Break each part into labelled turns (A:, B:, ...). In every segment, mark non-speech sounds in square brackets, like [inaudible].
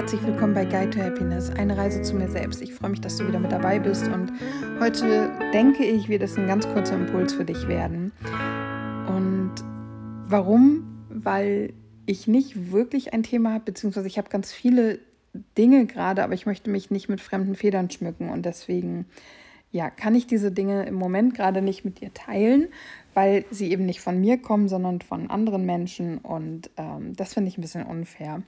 A: herzlich willkommen bei Guide to Happiness, eine Reise zu mir selbst. Ich freue mich, dass du wieder mit dabei bist und heute denke ich, wird es ein ganz kurzer Impuls für dich werden. Und warum? Weil ich nicht wirklich ein Thema habe, beziehungsweise ich habe ganz viele Dinge gerade, aber ich möchte mich nicht mit fremden Federn schmücken und deswegen ja, kann ich diese Dinge im Moment gerade nicht mit dir teilen, weil sie eben nicht von mir kommen, sondern von anderen Menschen und ähm, das finde ich ein bisschen unfair.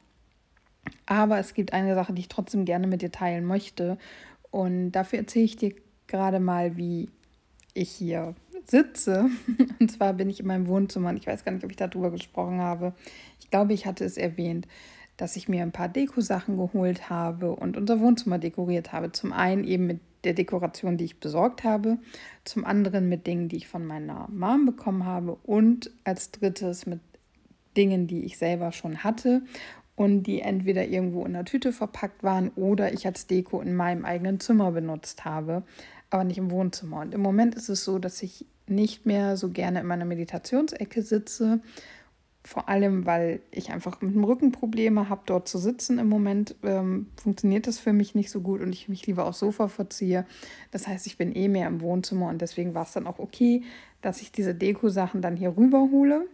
A: Aber es gibt eine Sache, die ich trotzdem gerne mit dir teilen möchte. Und dafür erzähle ich dir gerade mal, wie ich hier sitze. [laughs] Und zwar bin ich in meinem Wohnzimmer und ich weiß gar nicht, ob ich darüber gesprochen habe. Ich glaube, ich hatte es erwähnt, dass ich mir ein paar Deko-Sachen geholt habe und unser Wohnzimmer dekoriert habe. Zum einen eben mit der Dekoration, die ich besorgt habe, zum anderen mit Dingen, die ich von meiner Mom bekommen habe und als drittes mit Dingen, die ich selber schon hatte und die entweder irgendwo in der Tüte verpackt waren oder ich als Deko in meinem eigenen Zimmer benutzt habe, aber nicht im Wohnzimmer. Und im Moment ist es so, dass ich nicht mehr so gerne in meiner Meditationsecke sitze, vor allem weil ich einfach mit dem Rücken Probleme habe, dort zu sitzen. Im Moment ähm, funktioniert das für mich nicht so gut und ich mich lieber aufs Sofa verziehe. Das heißt, ich bin eh mehr im Wohnzimmer und deswegen war es dann auch okay, dass ich diese Deko-Sachen dann hier rüberhole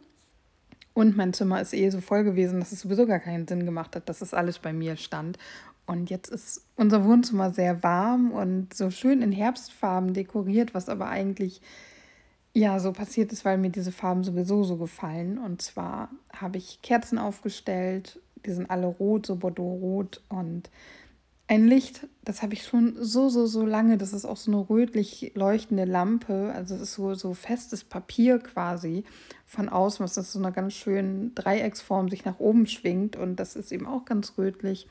A: und mein Zimmer ist eh so voll gewesen, dass es sowieso gar keinen Sinn gemacht hat, dass es alles bei mir stand. Und jetzt ist unser Wohnzimmer sehr warm und so schön in Herbstfarben dekoriert, was aber eigentlich ja so passiert ist, weil mir diese Farben sowieso so gefallen. Und zwar habe ich Kerzen aufgestellt, die sind alle rot, so Bordeaux-rot und ein Licht, das habe ich schon so, so, so lange. Das ist auch so eine rötlich leuchtende Lampe. Also es ist so, so festes Papier quasi von außen, was das so eine ganz schöne Dreiecksform sich nach oben schwingt. Und das ist eben auch ganz rötlich.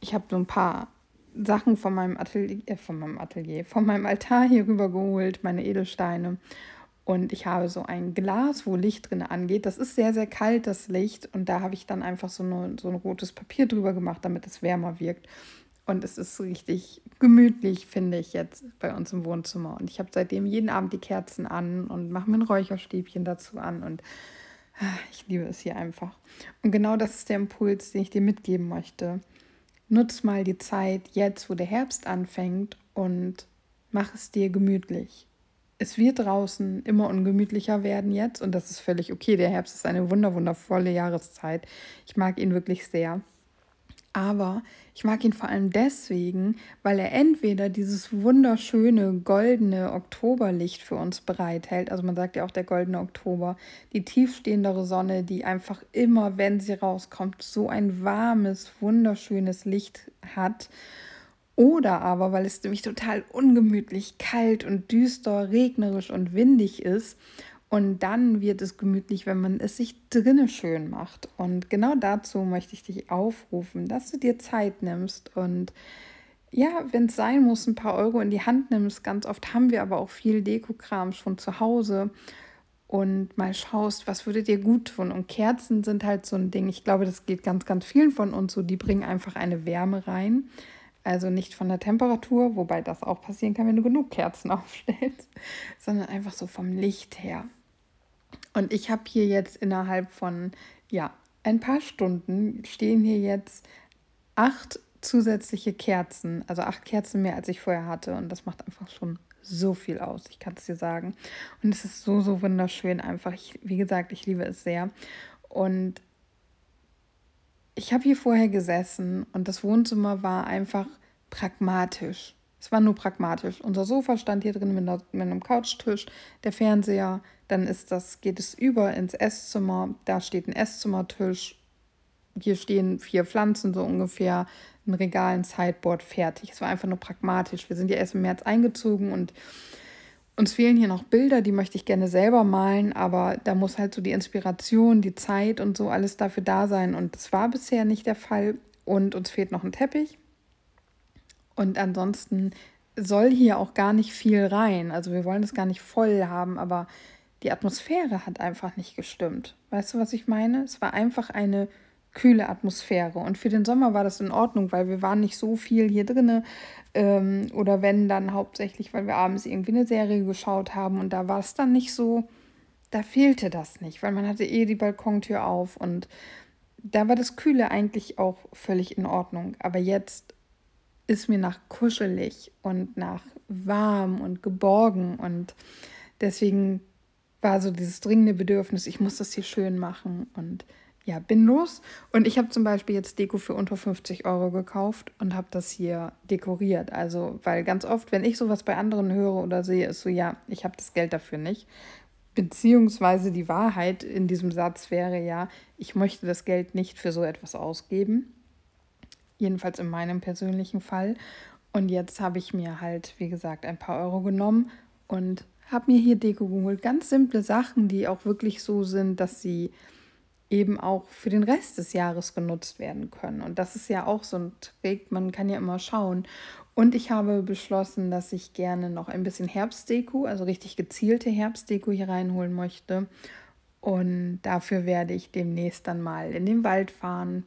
A: Ich habe so ein paar Sachen von meinem Atelier, äh, von meinem Atelier, von meinem Altar hier rüber geholt, meine Edelsteine. Und ich habe so ein Glas, wo Licht drin angeht. Das ist sehr, sehr kalt, das Licht. Und da habe ich dann einfach so, eine, so ein rotes Papier drüber gemacht, damit es wärmer wirkt. Und es ist richtig gemütlich, finde ich jetzt bei uns im Wohnzimmer. Und ich habe seitdem jeden Abend die Kerzen an und mache mir ein Räucherstäbchen dazu an. Und ah, ich liebe es hier einfach. Und genau das ist der Impuls, den ich dir mitgeben möchte. Nutz mal die Zeit jetzt, wo der Herbst anfängt und mach es dir gemütlich. Es wird draußen immer ungemütlicher werden jetzt und das ist völlig okay. Der Herbst ist eine wunderwundervolle Jahreszeit. Ich mag ihn wirklich sehr. Aber ich mag ihn vor allem deswegen, weil er entweder dieses wunderschöne goldene Oktoberlicht für uns bereithält, also man sagt ja auch der goldene Oktober, die tiefstehendere Sonne, die einfach immer, wenn sie rauskommt, so ein warmes, wunderschönes Licht hat. Oder aber, weil es nämlich total ungemütlich, kalt und düster, regnerisch und windig ist und dann wird es gemütlich, wenn man es sich drinnen schön macht. Und genau dazu möchte ich dich aufrufen, dass du dir Zeit nimmst und ja, wenn es sein muss, ein paar Euro in die Hand nimmst. Ganz oft haben wir aber auch viel Dekokram schon zu Hause und mal schaust, was würde dir gut tun. Und Kerzen sind halt so ein Ding. Ich glaube, das geht ganz, ganz vielen von uns so. Die bringen einfach eine Wärme rein. Also nicht von der Temperatur, wobei das auch passieren kann, wenn du genug Kerzen [laughs] aufstellst, sondern einfach so vom Licht her. Und ich habe hier jetzt innerhalb von, ja, ein paar Stunden stehen hier jetzt acht zusätzliche Kerzen, also acht Kerzen mehr, als ich vorher hatte. Und das macht einfach schon so viel aus, ich kann es dir sagen. Und es ist so, so wunderschön einfach. Ich, wie gesagt, ich liebe es sehr. Und ich habe hier vorher gesessen und das Wohnzimmer war einfach pragmatisch. Es war nur pragmatisch. Unser Sofa stand hier drin mit, mit einem Couchtisch, der Fernseher, dann ist das, geht es über ins Esszimmer. Da steht ein Esszimmertisch. Hier stehen vier Pflanzen so ungefähr, ein Regal, ein Sideboard, fertig. Es war einfach nur pragmatisch. Wir sind ja erst im März eingezogen und uns fehlen hier noch Bilder, die möchte ich gerne selber malen, aber da muss halt so die Inspiration, die Zeit und so alles dafür da sein. Und das war bisher nicht der Fall. Und uns fehlt noch ein Teppich. Und ansonsten soll hier auch gar nicht viel rein. Also wir wollen das gar nicht voll haben, aber die Atmosphäre hat einfach nicht gestimmt. Weißt du, was ich meine? Es war einfach eine kühle Atmosphäre. Und für den Sommer war das in Ordnung, weil wir waren nicht so viel hier drinne. Ähm, oder wenn dann hauptsächlich, weil wir abends irgendwie eine Serie geschaut haben und da war es dann nicht so, da fehlte das nicht, weil man hatte eh die Balkontür auf und da war das Kühle eigentlich auch völlig in Ordnung. Aber jetzt ist mir nach kuschelig und nach warm und geborgen. Und deswegen war so dieses dringende Bedürfnis, ich muss das hier schön machen. Und ja, bin los. Und ich habe zum Beispiel jetzt Deko für unter 50 Euro gekauft und habe das hier dekoriert. Also, weil ganz oft, wenn ich sowas bei anderen höre oder sehe, ist so, ja, ich habe das Geld dafür nicht. Beziehungsweise die Wahrheit in diesem Satz wäre ja, ich möchte das Geld nicht für so etwas ausgeben. Jedenfalls in meinem persönlichen Fall. Und jetzt habe ich mir halt, wie gesagt, ein paar Euro genommen und habe mir hier Deko geholt. Ganz simple Sachen, die auch wirklich so sind, dass sie eben auch für den Rest des Jahres genutzt werden können. Und das ist ja auch so ein Trick, man kann ja immer schauen. Und ich habe beschlossen, dass ich gerne noch ein bisschen Herbstdeko, also richtig gezielte Herbstdeko hier reinholen möchte. Und dafür werde ich demnächst dann mal in den Wald fahren,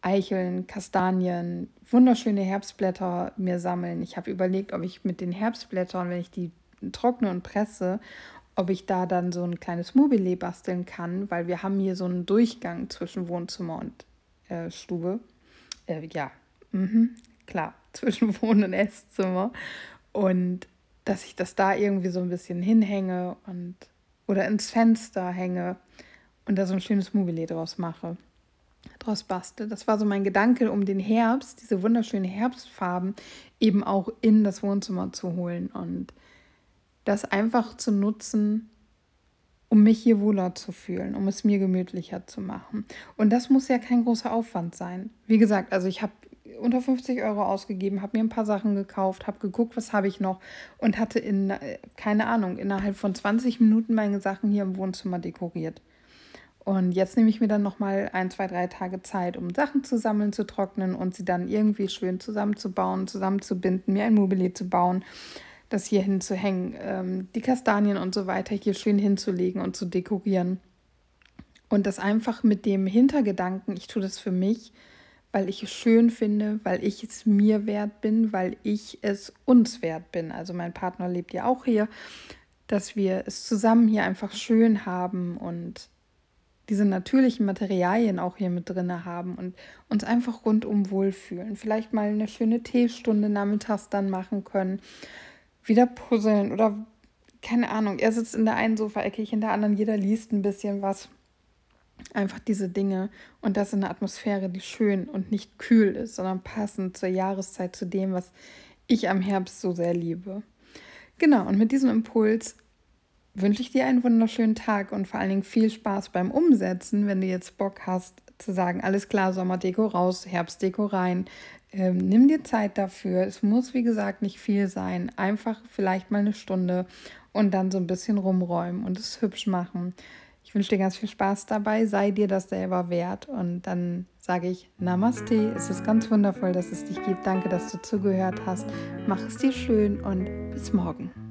A: Eicheln, Kastanien, wunderschöne Herbstblätter mir sammeln. Ich habe überlegt, ob ich mit den Herbstblättern, wenn ich die trockne und presse, ob ich da dann so ein kleines Mobile basteln kann, weil wir haben hier so einen Durchgang zwischen Wohnzimmer und äh, Stube. Äh, ja, mhm, klar, [laughs] zwischen Wohn- und Esszimmer. Und dass ich das da irgendwie so ein bisschen hinhänge und oder ins Fenster hänge und da so ein schönes Mobile draus mache, draus bastel. Das war so mein Gedanke, um den Herbst, diese wunderschönen Herbstfarben eben auch in das Wohnzimmer zu holen und das einfach zu nutzen, um mich hier wohler zu fühlen, um es mir gemütlicher zu machen. Und das muss ja kein großer Aufwand sein. Wie gesagt, also ich habe unter 50 Euro ausgegeben, habe mir ein paar Sachen gekauft, habe geguckt, was habe ich noch und hatte in, keine Ahnung, innerhalb von 20 Minuten meine Sachen hier im Wohnzimmer dekoriert. Und jetzt nehme ich mir dann nochmal ein, zwei, drei Tage Zeit, um Sachen zu sammeln, zu trocknen und sie dann irgendwie schön zusammenzubauen, zusammenzubinden, mir ein Mobilier zu bauen das hier hinzuhängen, ähm, die Kastanien und so weiter hier schön hinzulegen und zu dekorieren. Und das einfach mit dem Hintergedanken, ich tue das für mich, weil ich es schön finde, weil ich es mir wert bin, weil ich es uns wert bin. Also mein Partner lebt ja auch hier, dass wir es zusammen hier einfach schön haben und diese natürlichen Materialien auch hier mit drin haben und uns einfach rundum wohlfühlen. Vielleicht mal eine schöne Teestunde nachmittags dann machen können wieder puzzeln oder keine Ahnung. Er sitzt in der einen Sofaecke, ich in der anderen, jeder liest ein bisschen was. Einfach diese Dinge und das in einer Atmosphäre, die schön und nicht kühl ist, sondern passend zur Jahreszeit, zu dem, was ich am Herbst so sehr liebe. Genau, und mit diesem Impuls wünsche ich dir einen wunderschönen Tag und vor allen Dingen viel Spaß beim Umsetzen, wenn du jetzt Bock hast zu sagen, alles klar, Sommerdeko raus, Herbstdeko rein, ähm, nimm dir Zeit dafür. Es muss, wie gesagt, nicht viel sein. Einfach vielleicht mal eine Stunde und dann so ein bisschen rumräumen und es hübsch machen. Ich wünsche dir ganz viel Spaß dabei. Sei dir das selber wert. Und dann sage ich Namaste. Es ist ganz wundervoll, dass es dich gibt. Danke, dass du zugehört hast. Mach es dir schön und bis morgen.